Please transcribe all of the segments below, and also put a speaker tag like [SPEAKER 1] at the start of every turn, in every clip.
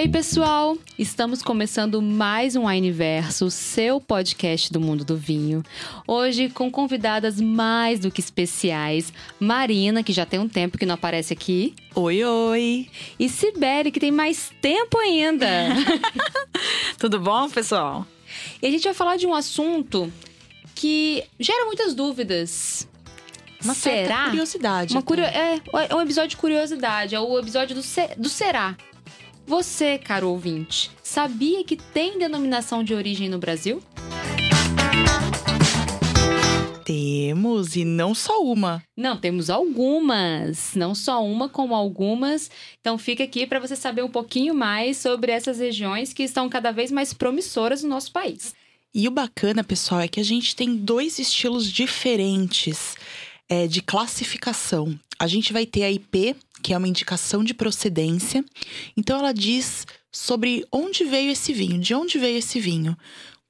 [SPEAKER 1] Ei, pessoal! Estamos começando mais um Wineverso, seu podcast do mundo do vinho. Hoje com convidadas mais do que especiais. Marina, que já tem um tempo que não aparece aqui.
[SPEAKER 2] Oi, oi!
[SPEAKER 1] E Sibeli, que tem mais tempo ainda.
[SPEAKER 2] Tudo bom, pessoal?
[SPEAKER 1] E a gente vai falar de um assunto que gera muitas dúvidas.
[SPEAKER 2] Uma
[SPEAKER 1] será?
[SPEAKER 2] curiosidade.
[SPEAKER 1] Uma curio... é, é um episódio de curiosidade, é o episódio do, do será. Você, caro ouvinte, sabia que tem denominação de origem no Brasil?
[SPEAKER 2] Temos, e não só uma.
[SPEAKER 1] Não, temos algumas. Não só uma, como algumas. Então fica aqui para você saber um pouquinho mais sobre essas regiões que estão cada vez mais promissoras no nosso país.
[SPEAKER 2] E o bacana, pessoal, é que a gente tem dois estilos diferentes é, de classificação. A gente vai ter a IP, que é uma indicação de procedência. Então, ela diz sobre onde veio esse vinho, de onde veio esse vinho,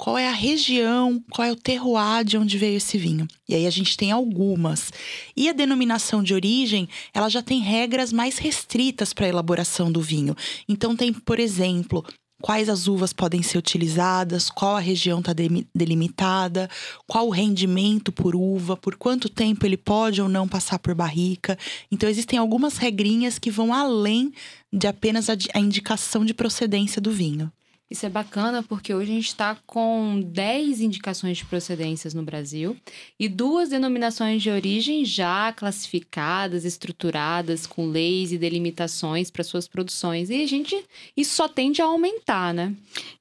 [SPEAKER 2] qual é a região, qual é o terroir de onde veio esse vinho. E aí a gente tem algumas. E a denominação de origem, ela já tem regras mais restritas para a elaboração do vinho. Então tem, por exemplo, quais as uvas podem ser utilizadas, qual a região está delimitada, qual o rendimento por uva, por quanto tempo ele pode ou não passar por barrica. Então, existem algumas regrinhas que vão além de apenas a, indicação de procedência do vinho.
[SPEAKER 1] Isso é bacana porque hoje a gente está com 10 indicações de procedências no Brasil e duas denominações de origem já classificadas, estruturadas, com leis e delimitações para suas produções. E a gente, isso só tende a aumentar, né?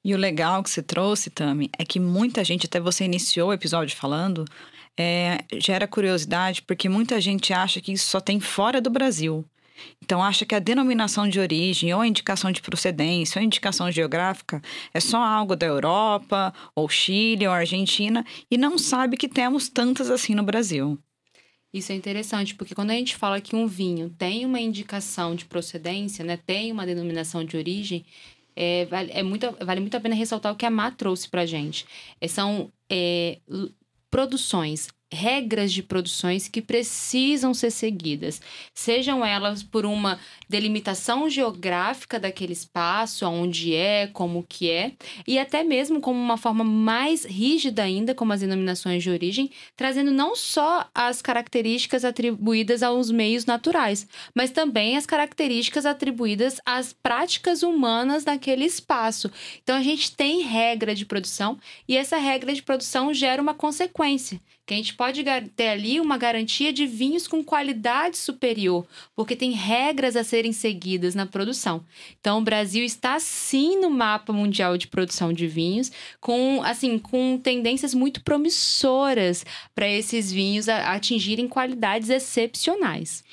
[SPEAKER 3] E o legal que você trouxe, Tami, é que muita gente, até você iniciou o episódio falando, é, gera curiosidade porque muita gente acha que isso só tem fora do Brasil. Então, acha que a denominação de origem, ou a indicação de procedência, ou a indicação geográfica é só algo da Europa, ou Chile, ou Argentina, e não sabe que temos tantas assim no Brasil.
[SPEAKER 1] Isso é interessante, porque quando a gente fala que um vinho tem uma indicação de procedência, né, tem uma denominação de origem, é, vale, é muito, vale muito a pena ressaltar o que a Má trouxe para gente. É, são é, produções regras de produções que precisam ser seguidas, sejam elas por uma delimitação geográfica daquele espaço, aonde é, como que é, e até mesmo como uma forma mais rígida ainda, como as denominações de origem, trazendo não só as características atribuídas aos meios naturais, mas também as características atribuídas às práticas humanas daquele espaço. Então a gente tem regra de produção e essa regra de produção gera uma consequência que a gente pode ter ali uma garantia de vinhos com qualidade superior, porque tem regras a serem seguidas na produção. Então, o Brasil está sim no mapa mundial de produção de vinhos, com assim, com tendências muito promissoras para esses vinhos atingirem qualidades excepcionais.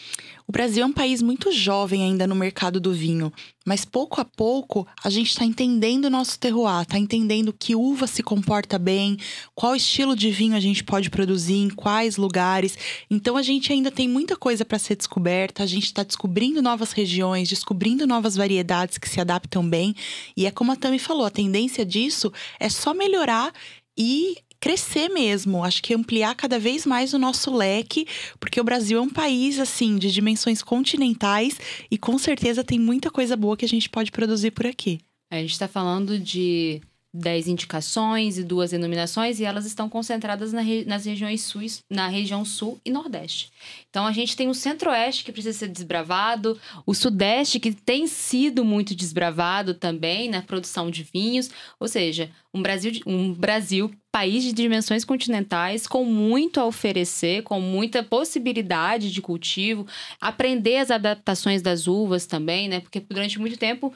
[SPEAKER 2] O Brasil é um país muito jovem ainda no mercado do vinho, mas pouco a pouco a gente está entendendo o nosso terroir, está entendendo que uva se comporta bem, qual estilo de vinho a gente pode produzir, em quais lugares. Então a gente ainda tem muita coisa para ser descoberta, a gente está descobrindo novas regiões, descobrindo novas variedades que se adaptam bem. E é como a Tami falou, a tendência disso é só melhorar e crescer mesmo, acho que ampliar cada vez mais o nosso leque, porque o Brasil é um país assim de dimensões continentais e com certeza tem muita coisa boa que a gente pode produzir por aqui.
[SPEAKER 1] A gente está falando de 10 indicações e duas denominações, e elas estão concentradas na nas regiões sul, na região sul e nordeste. Então a gente tem o centro-oeste que precisa ser desbravado, o sudeste que tem sido muito desbravado também na produção de vinhos, ou seja, um Brasil, um Brasil país de dimensões continentais, com muito a oferecer, com muita possibilidade de cultivo, aprender as adaptações das uvas também, né? Porque durante muito tempo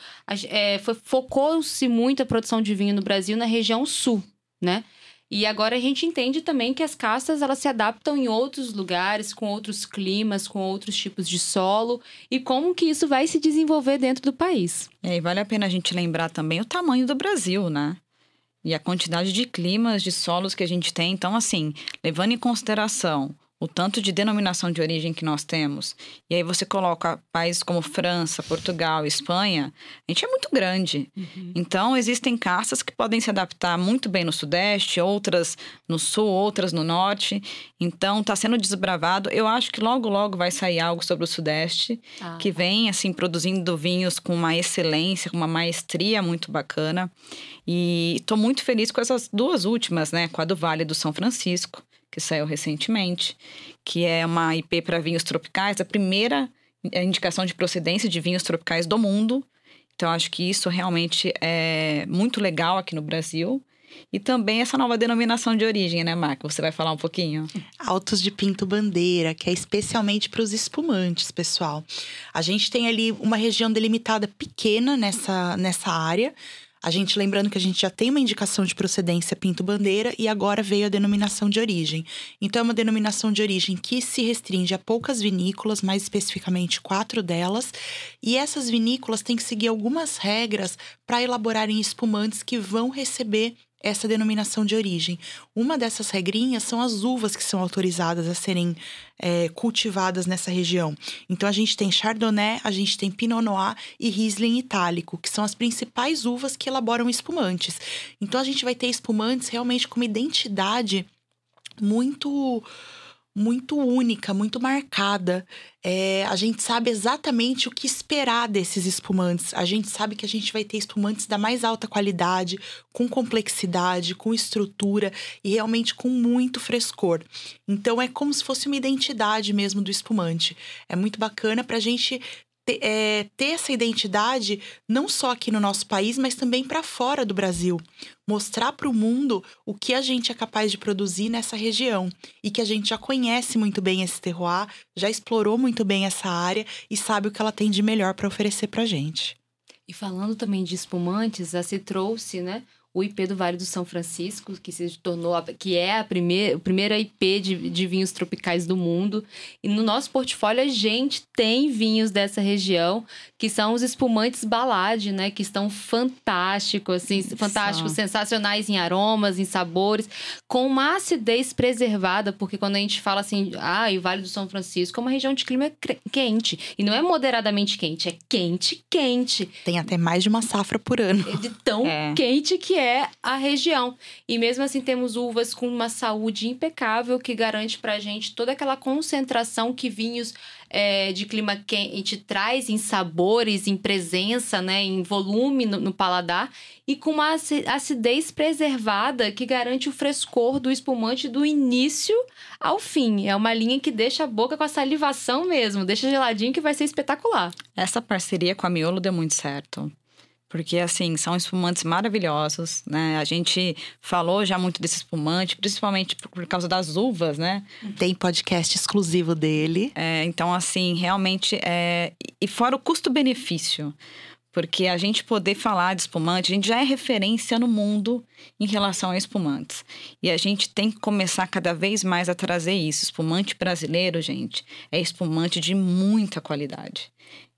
[SPEAKER 1] é, focou-se muito a produção de vinho no Brasil na região sul, né? E agora a gente entende também que as castas elas se adaptam em outros lugares, com outros climas, com outros tipos de solo e como que isso vai se desenvolver dentro do país.
[SPEAKER 3] É, e vale a pena a gente lembrar também o tamanho do Brasil, né? E a quantidade de climas, de solos que a gente tem. Então, assim, levando em consideração o tanto de denominação de origem que nós temos, e aí você coloca países como França, Portugal, Espanha, a gente é muito grande. Uhum. Então, existem castas que podem se adaptar muito bem no Sudeste, outras no Sul, outras no Norte. Então, está sendo desbravado. Eu acho que logo, logo vai sair algo sobre o Sudeste, ah. que vem, assim, produzindo vinhos com uma excelência, com uma maestria muito bacana. E estou muito feliz com essas duas últimas, né? Com a do Vale do São Francisco que saiu recentemente, que é uma IP para vinhos tropicais, a primeira indicação de procedência de vinhos tropicais do mundo. Então, acho que isso realmente é muito legal aqui no Brasil. E também essa nova denominação de origem, né, Marco? Você vai falar um pouquinho?
[SPEAKER 2] Altos de Pinto Bandeira, que é especialmente para os espumantes, pessoal. A gente tem ali uma região delimitada pequena nessa, nessa área, a gente lembrando que a gente já tem uma indicação de procedência Pinto Bandeira e agora veio a denominação de origem. Então é uma denominação de origem que se restringe a poucas vinícolas, mais especificamente quatro delas, e essas vinícolas têm que seguir algumas regras para elaborarem espumantes que vão receber essa denominação de origem. Uma dessas regrinhas são as uvas que são autorizadas a serem é, cultivadas nessa região. Então a gente tem Chardonnay, a gente tem Pinot Noir e Riesling Itálico, que são as principais uvas que elaboram espumantes. Então a gente vai ter espumantes realmente com uma identidade muito muito única, muito marcada. É, a gente sabe exatamente o que esperar desses espumantes. A gente sabe que a gente vai ter espumantes da mais alta qualidade, com complexidade, com estrutura e realmente com muito frescor. Então é como se fosse uma identidade mesmo do espumante. É muito bacana para a gente ter, é, ter essa identidade não só aqui no nosso país, mas também para fora do Brasil. Mostrar para o mundo o que a gente é capaz de produzir nessa região e que a gente já conhece muito bem esse terroir, já explorou muito bem essa área e sabe o que ela tem de melhor para oferecer para gente.
[SPEAKER 1] E falando também de espumantes, a se trouxe, né, o IP do Vale do São Francisco, que se tornou, a, que é a primeira, o primeiro IP de, de vinhos tropicais do mundo. E no nosso portfólio a gente tem vinhos dessa região, que são os espumantes Balade, né? Que estão fantásticos, assim, fantásticos, sensacionais em aromas, em sabores, com uma acidez preservada, porque quando a gente fala assim, ah, o Vale do São Francisco é uma região de clima quente. E não é moderadamente quente, é quente, quente.
[SPEAKER 2] Tem até mais de uma safra por ano.
[SPEAKER 1] É de tão é. quente que é a região. E mesmo assim temos uvas com uma saúde impecável que garante pra gente toda aquela concentração que vinhos é, de clima quente traz em sabores, em presença, né, em volume no, no, paladar e com uma acidez preservada que garante o frescor do espumante do início ao fim. É uma linha que deixa a boca com a salivação mesmo, deixa geladinho que vai ser espetacular.
[SPEAKER 3] Essa parceria com a Miolo deu muito certo. Porque, assim, são espumantes maravilhosos, né? A gente falou já muito desse espumante, principalmente por causa das uvas, né?
[SPEAKER 2] Tem podcast exclusivo dele.
[SPEAKER 3] É, então, assim, realmente é... E fora o custo-benefício. Porque a gente poder falar de espumante, a gente já é referência no mundo em relação a espumantes. E a gente tem que começar cada vez mais a trazer isso. Espumante brasileiro, gente, é espumante de muita qualidade.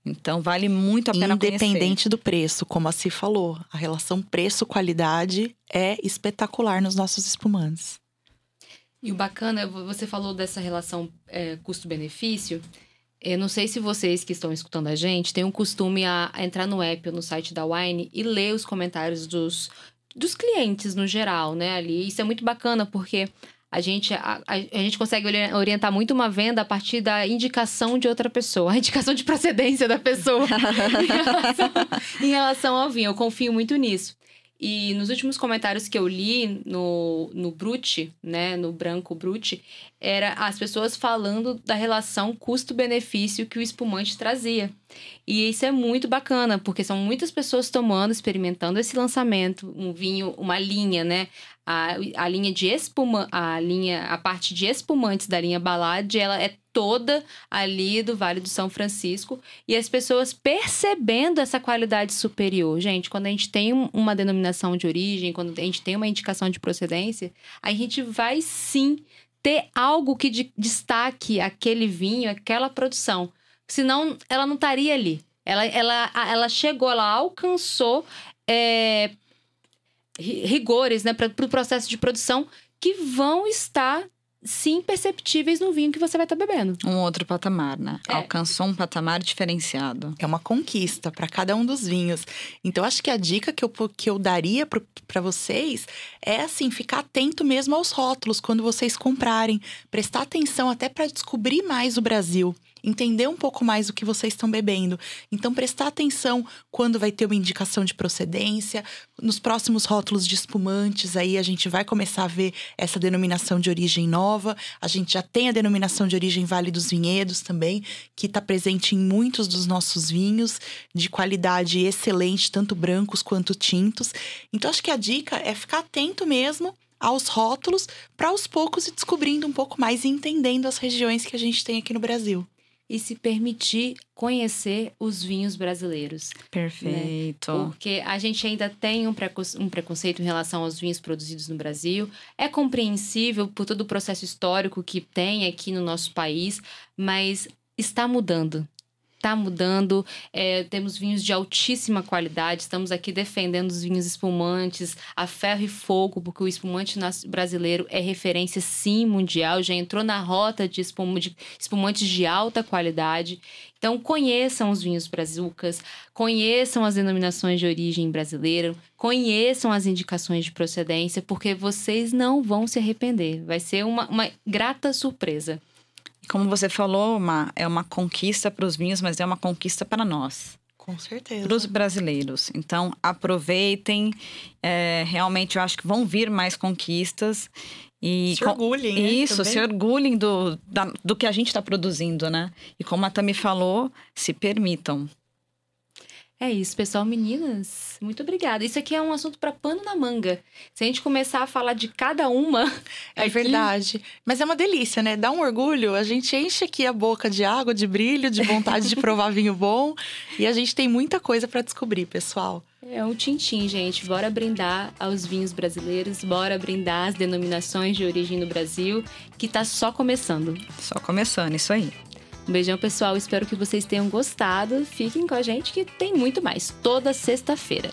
[SPEAKER 3] Então vale muito a pena
[SPEAKER 2] Independente do preço, como a Si falou, a relação preço-qualidade é espetacular nos nossos espumantes.
[SPEAKER 1] E o bacana, você falou dessa relação é, custo-benefício. Eu não sei se vocês que estão escutando a gente têm um costume a, a entrar no app ou no site da Wine e ler os comentários dos, dos clientes no geral, né? Ali. Isso é muito bacana porque a gente, a, a, gente consegue orientar muito uma venda a partir da indicação de outra pessoa, a indicação de procedência da pessoa em, relação, em relação ao vinho. Eu confio muito nisso. E nos últimos comentários que eu li no, no Brute, né, no branco Brute, era as pessoas falando da relação custo-benefício que o espumante trazia. E isso é muito bacana, porque são muitas pessoas tomando, experimentando esse lançamento, um vinho, uma linha, né? a, a linha de espuma, a linha, a parte de espumantes da linha Balade, ela é toda ali do Vale do São Francisco e as pessoas percebendo essa qualidade superior. Gente, quando a gente tem uma denominação de origem, quando a gente tem uma indicação de procedência, a gente vai sim ter algo que de, destaque aquele vinho, aquela produção. Senão, ela não estaria ali. Ela, ela, ela chegou, ela alcançou é, rigores né, para o pro processo de produção que vão estar sim perceptíveis no vinho que você vai estar tá bebendo.
[SPEAKER 3] Um outro patamar, né? É. Alcançou um patamar diferenciado.
[SPEAKER 2] É uma conquista para cada um dos vinhos. Então, acho que a dica que eu, que eu daria para vocês é assim: ficar atento mesmo aos rótulos quando vocês comprarem. Prestar atenção até para descobrir mais o Brasil entender um pouco mais o que vocês estão bebendo. Então, prestar atenção quando vai ter uma indicação de procedência. Nos próximos rótulos de espumantes, aí a gente vai começar a ver essa denominação de origem nova. A gente já tem a denominação de origem Vale dos Vinhedos também, que está presente em muitos dos nossos vinhos, de qualidade excelente, tanto brancos quanto tintos. Então, acho que a dica é ficar atento mesmo aos rótulos para aos poucos ir descobrindo um pouco mais e entendendo as regiões que a gente tem aqui no Brasil
[SPEAKER 1] e se permitir conhecer os vinhos brasileiros. Né?
[SPEAKER 3] Perfeito.
[SPEAKER 1] Né? Porque a gente ainda tem um, um preconceito em relação aos vinhos produzidos no Brasil. É compreensível por todo o processo histórico que tem aqui no nosso país, mas está mudando está mudando. É, temos vinhos de altíssima qualidade. Estamos aqui defendendo os vinhos espumantes a ferro e fogo, porque o espumante brasileiro é referência sim mundial, já entrou na rota de, espum de espumantes de alta qualidade. Então, conheçam os vinhos brazucas, conheçam as denominações de origem brasileira, conheçam as indicações de procedência, porque vocês não vão se arrepender. Vai ser uma, uma grata surpresa.
[SPEAKER 3] Como você falou, uma, é uma conquista para os vinhos, mas é uma conquista para nós.
[SPEAKER 2] Com certeza.
[SPEAKER 3] Para os brasileiros. Então, aproveitem. É, realmente, eu acho que vão vir mais conquistas.
[SPEAKER 2] E se orgulhem. Né,
[SPEAKER 3] isso, se orgulhem do, da, do que a gente está produzindo, né? E como a Tami falou, se permitam.
[SPEAKER 1] É isso, pessoal. Meninas, muito obrigada. Isso aqui é um assunto para pano na manga. Se a gente começar a falar de cada uma.
[SPEAKER 2] É verdade. Mas é uma delícia, né? Dá um orgulho. A gente enche aqui a boca de água, de brilho, de vontade de provar vinho bom. E a gente tem muita coisa para descobrir, pessoal.
[SPEAKER 1] É um tintim, gente. Bora brindar aos vinhos brasileiros, bora brindar as denominações de origem no Brasil, que tá só começando.
[SPEAKER 3] Só começando, isso aí.
[SPEAKER 1] Um beijão, pessoal. Espero que vocês tenham gostado. Fiquem com a gente que tem muito mais toda sexta-feira.